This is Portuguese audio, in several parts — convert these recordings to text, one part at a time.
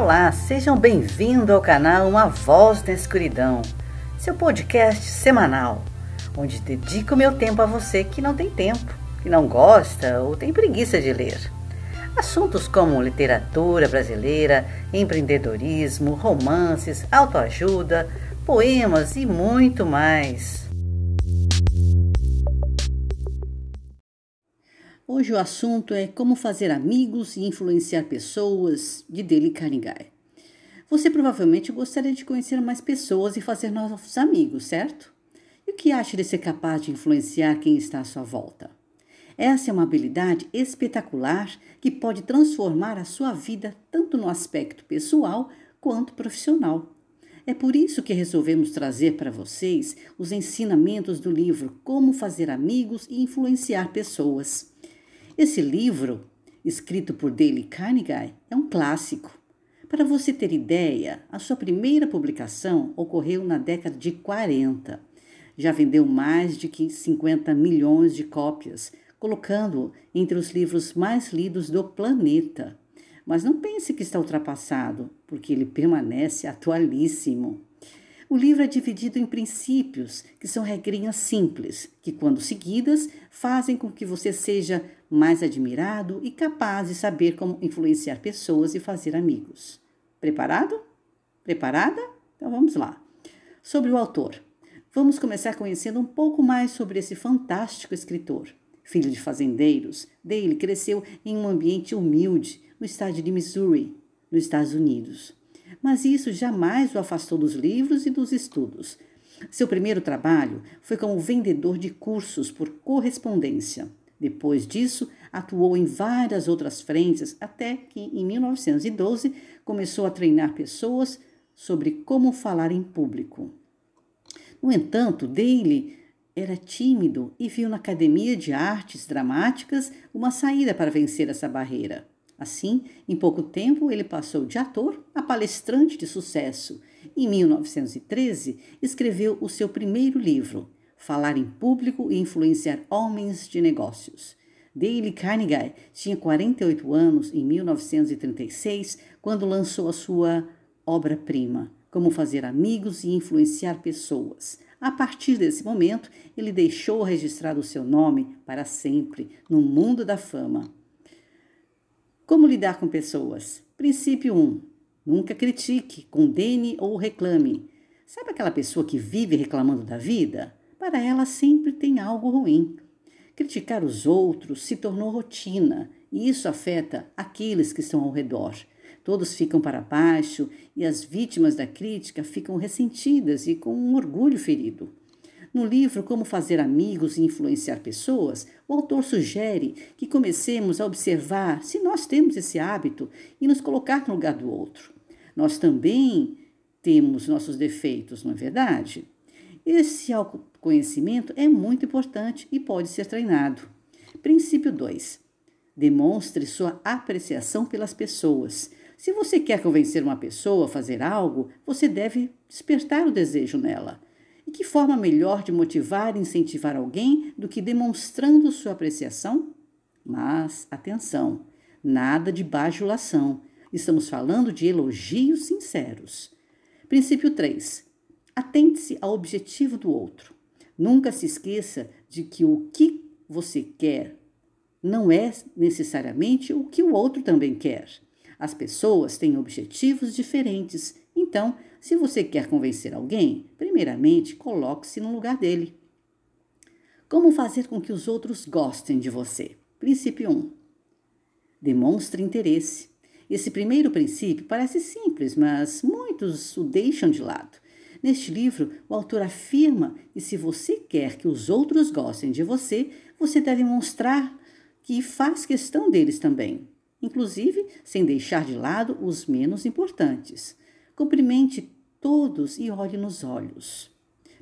Olá, sejam bem-vindos ao canal Uma Voz na Escuridão, seu podcast semanal, onde dedico meu tempo a você que não tem tempo, que não gosta ou tem preguiça de ler. Assuntos como literatura brasileira, empreendedorismo, romances, autoajuda, poemas e muito mais. Hoje o assunto é como fazer amigos e influenciar pessoas de Dele Carnegie. Você provavelmente gostaria de conhecer mais pessoas e fazer novos amigos, certo? E o que acha de ser capaz de influenciar quem está à sua volta? Essa é uma habilidade espetacular que pode transformar a sua vida tanto no aspecto pessoal quanto profissional. É por isso que resolvemos trazer para vocês os ensinamentos do livro Como Fazer Amigos e Influenciar Pessoas. Esse livro, escrito por Dale Carnegie, é um clássico. Para você ter ideia, a sua primeira publicação ocorreu na década de 40. Já vendeu mais de 50 milhões de cópias, colocando-o entre os livros mais lidos do planeta. Mas não pense que está ultrapassado, porque ele permanece atualíssimo. O livro é dividido em princípios, que são regrinhas simples, que, quando seguidas, fazem com que você seja mais admirado e capaz de saber como influenciar pessoas e fazer amigos. Preparado? Preparada? Então vamos lá. Sobre o autor. Vamos começar conhecendo um pouco mais sobre esse fantástico escritor. Filho de fazendeiros, Dale cresceu em um ambiente humilde no estado de Missouri, nos Estados Unidos mas isso jamais o afastou dos livros e dos estudos. Seu primeiro trabalho foi como vendedor de cursos por correspondência. Depois disso, atuou em várias outras frentes, até que, em 1912, começou a treinar pessoas sobre como falar em público. No entanto, Daly era tímido e viu na Academia de Artes Dramáticas uma saída para vencer essa barreira. Assim, em pouco tempo, ele passou de ator a palestrante de sucesso. Em 1913, escreveu o seu primeiro livro, Falar em Público e Influenciar Homens de Negócios. Dale Carnegie tinha 48 anos em 1936 quando lançou a sua obra-prima, Como Fazer Amigos e Influenciar Pessoas. A partir desse momento, ele deixou registrado o seu nome para sempre no mundo da fama. Como lidar com pessoas? Princípio 1. Nunca critique, condene ou reclame. Sabe aquela pessoa que vive reclamando da vida? Para ela sempre tem algo ruim. Criticar os outros se tornou rotina e isso afeta aqueles que estão ao redor. Todos ficam para baixo e as vítimas da crítica ficam ressentidas e com um orgulho ferido. No livro Como Fazer Amigos e Influenciar Pessoas, o autor sugere que comecemos a observar se nós temos esse hábito e nos colocar no lugar do outro. Nós também temos nossos defeitos, não é verdade? Esse autoconhecimento é muito importante e pode ser treinado. Princípio 2. Demonstre sua apreciação pelas pessoas. Se você quer convencer uma pessoa a fazer algo, você deve despertar o desejo nela. E que forma melhor de motivar e incentivar alguém do que demonstrando sua apreciação? Mas, atenção, nada de bajulação. Estamos falando de elogios sinceros. Princípio 3. Atente-se ao objetivo do outro. Nunca se esqueça de que o que você quer não é necessariamente o que o outro também quer. As pessoas têm objetivos diferentes, então se você quer convencer alguém, primeiramente coloque-se no lugar dele. Como fazer com que os outros gostem de você? Princípio 1. Demonstre interesse. Esse primeiro princípio parece simples, mas muitos o deixam de lado. Neste livro, o autor afirma que se você quer que os outros gostem de você, você deve mostrar que faz questão deles também, inclusive sem deixar de lado os menos importantes. Cumprimente todos e olhe nos olhos.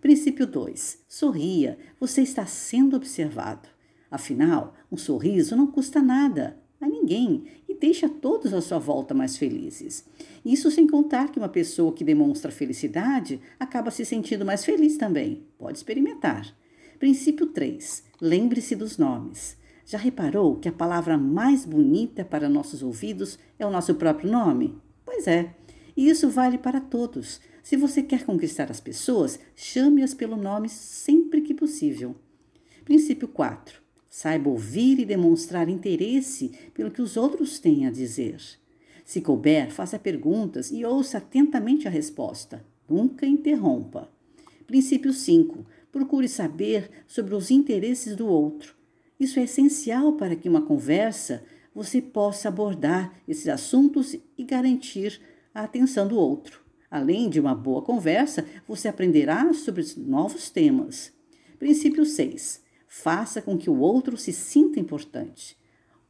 Princípio 2. Sorria, você está sendo observado. Afinal, um sorriso não custa nada a ninguém e deixa todos à sua volta mais felizes. Isso sem contar que uma pessoa que demonstra felicidade acaba se sentindo mais feliz também. Pode experimentar. Princípio 3. Lembre-se dos nomes. Já reparou que a palavra mais bonita para nossos ouvidos é o nosso próprio nome? Pois é, e isso vale para todos. Se você quer conquistar as pessoas, chame-as pelo nome sempre que possível. Princípio 4. Saiba ouvir e demonstrar interesse pelo que os outros têm a dizer. Se couber, faça perguntas e ouça atentamente a resposta. Nunca interrompa. Princípio 5. Procure saber sobre os interesses do outro. Isso é essencial para que uma conversa você possa abordar esses assuntos e garantir a atenção do outro. Além de uma boa conversa, você aprenderá sobre novos temas. Princípio 6. Faça com que o outro se sinta importante.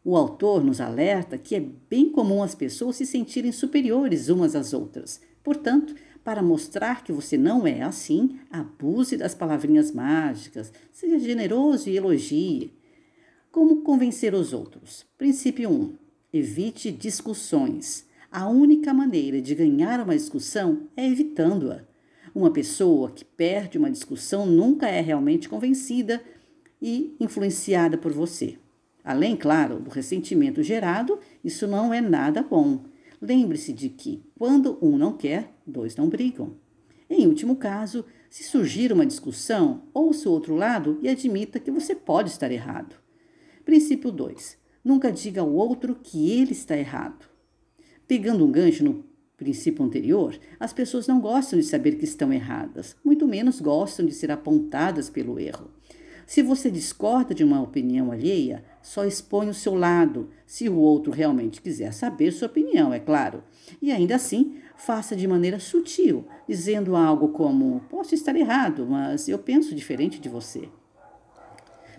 O autor nos alerta que é bem comum as pessoas se sentirem superiores umas às outras. Portanto, para mostrar que você não é assim, abuse das palavrinhas mágicas, seja generoso e elogie. Como convencer os outros? Princípio 1. Evite discussões. A única maneira de ganhar uma discussão é evitando-a. Uma pessoa que perde uma discussão nunca é realmente convencida e influenciada por você. Além, claro, do ressentimento gerado, isso não é nada bom. Lembre-se de que, quando um não quer, dois não brigam. Em último caso, se surgir uma discussão, ouça o outro lado e admita que você pode estar errado. Princípio 2. Nunca diga ao outro que ele está errado. Pegando um gancho no princípio anterior, as pessoas não gostam de saber que estão erradas, muito menos gostam de ser apontadas pelo erro. Se você discorda de uma opinião alheia, só expõe o seu lado, se o outro realmente quiser saber sua opinião, é claro. E ainda assim, faça de maneira sutil, dizendo algo como: Posso estar errado, mas eu penso diferente de você.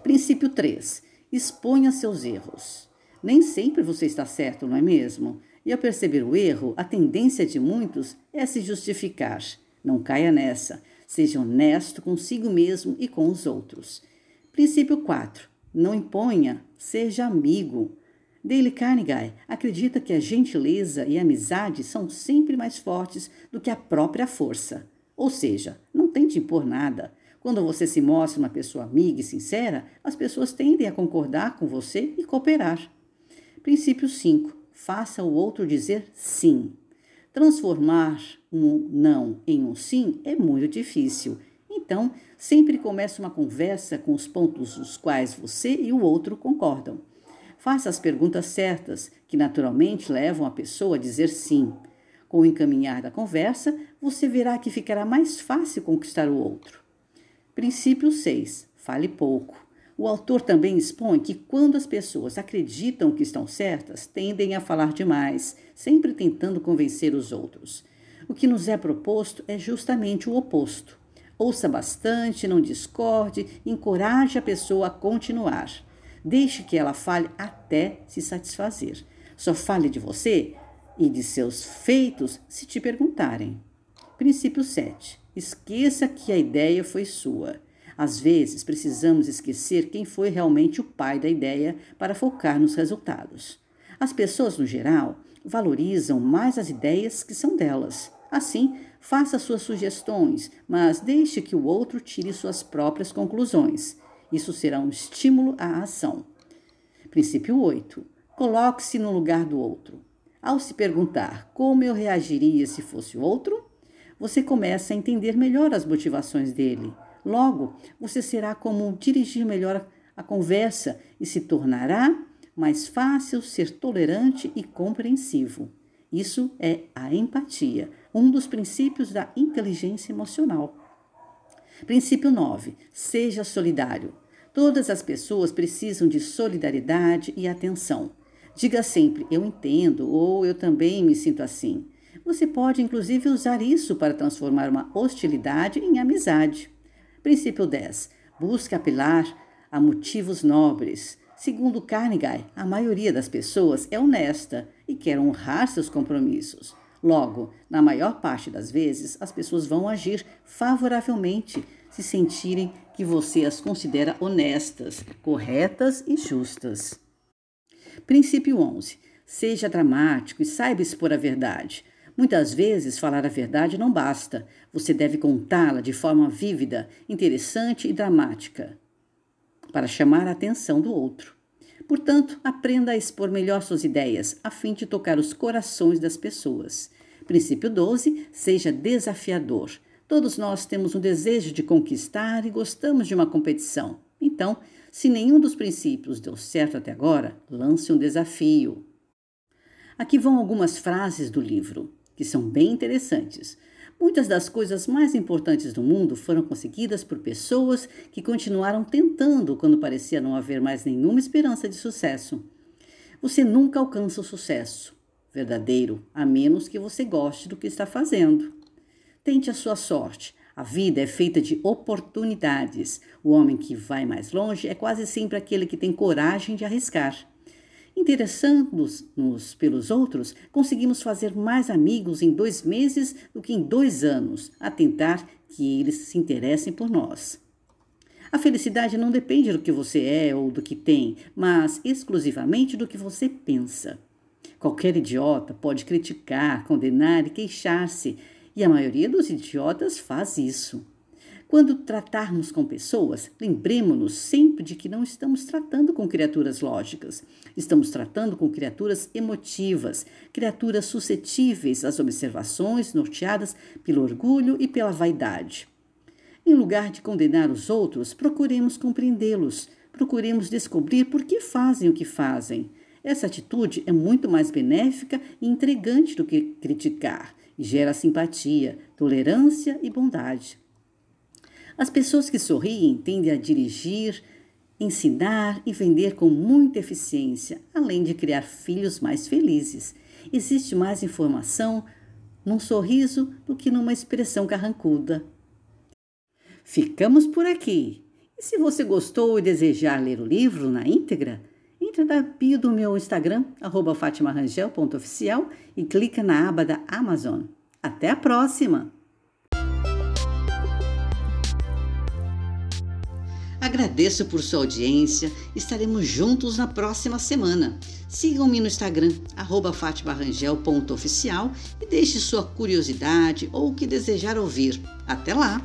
Princípio 3. Exponha seus erros. Nem sempre você está certo, não é mesmo? E ao perceber o erro, a tendência de muitos é se justificar. Não caia nessa. Seja honesto consigo mesmo e com os outros. Princípio 4. Não imponha, seja amigo. Dale Carnegie acredita que a gentileza e a amizade são sempre mais fortes do que a própria força. Ou seja, não tente impor nada. Quando você se mostra uma pessoa amiga e sincera, as pessoas tendem a concordar com você e cooperar. Princípio 5. Faça o outro dizer sim. Transformar um não em um sim é muito difícil então, sempre comece uma conversa com os pontos dos quais você e o outro concordam. Faça as perguntas certas, que naturalmente levam a pessoa a dizer sim. Com o encaminhar da conversa, você verá que ficará mais fácil conquistar o outro. Princípio 6. Fale pouco. O autor também expõe que quando as pessoas acreditam que estão certas, tendem a falar demais, sempre tentando convencer os outros. O que nos é proposto é justamente o oposto. Ouça bastante, não discorde, encoraje a pessoa a continuar. Deixe que ela fale até se satisfazer. Só fale de você e de seus feitos se te perguntarem. Princípio 7. Esqueça que a ideia foi sua. Às vezes, precisamos esquecer quem foi realmente o pai da ideia para focar nos resultados. As pessoas, no geral, valorizam mais as ideias que são delas. Assim, faça suas sugestões, mas deixe que o outro tire suas próprias conclusões. Isso será um estímulo à ação. Princípio 8. Coloque-se no lugar do outro. Ao se perguntar como eu reagiria se fosse o outro, você começa a entender melhor as motivações dele. Logo, você será como dirigir melhor a conversa e se tornará mais fácil ser tolerante e compreensivo. Isso é a empatia, um dos princípios da inteligência emocional. Princípio 9. Seja solidário. Todas as pessoas precisam de solidariedade e atenção. Diga sempre eu entendo ou eu também me sinto assim. Você pode inclusive usar isso para transformar uma hostilidade em amizade. Princípio 10. Busque apelar a motivos nobres. Segundo Carnegie, a maioria das pessoas é honesta e quer honrar seus compromissos. Logo, na maior parte das vezes, as pessoas vão agir favoravelmente se sentirem que você as considera honestas, corretas e justas. Princípio 11. Seja dramático e saiba expor a verdade. Muitas vezes, falar a verdade não basta. Você deve contá-la de forma vívida, interessante e dramática para chamar a atenção do outro. Portanto, aprenda a expor melhor suas ideias, a fim de tocar os corações das pessoas. Princípio 12: seja desafiador. Todos nós temos um desejo de conquistar e gostamos de uma competição. Então, se nenhum dos princípios deu certo até agora, lance um desafio. Aqui vão algumas frases do livro, que são bem interessantes. Muitas das coisas mais importantes do mundo foram conseguidas por pessoas que continuaram tentando quando parecia não haver mais nenhuma esperança de sucesso. Você nunca alcança o sucesso verdadeiro, a menos que você goste do que está fazendo. Tente a sua sorte. A vida é feita de oportunidades. O homem que vai mais longe é quase sempre aquele que tem coragem de arriscar. Interessando-nos pelos outros, conseguimos fazer mais amigos em dois meses do que em dois anos, a tentar que eles se interessem por nós. A felicidade não depende do que você é ou do que tem, mas exclusivamente do que você pensa. Qualquer idiota pode criticar, condenar e queixar-se, e a maioria dos idiotas faz isso. Quando tratarmos com pessoas, lembremos-nos sempre de que não estamos tratando com criaturas lógicas. Estamos tratando com criaturas emotivas, criaturas suscetíveis às observações norteadas pelo orgulho e pela vaidade. Em lugar de condenar os outros, procuremos compreendê-los, procuremos descobrir por que fazem o que fazem. Essa atitude é muito mais benéfica e intrigante do que criticar e gera simpatia, tolerância e bondade. As pessoas que sorriem tendem a dirigir, ensinar e vender com muita eficiência, além de criar filhos mais felizes. Existe mais informação num sorriso do que numa expressão carrancuda. Ficamos por aqui. E se você gostou e desejar ler o livro na íntegra, entre na bio do meu Instagram, fatimarangel.oficial e clica na aba da Amazon. Até a próxima! Agradeço por sua audiência. Estaremos juntos na próxima semana. Sigam-me no Instagram, fatimarangel.oficial e deixe sua curiosidade ou o que desejar ouvir. Até lá!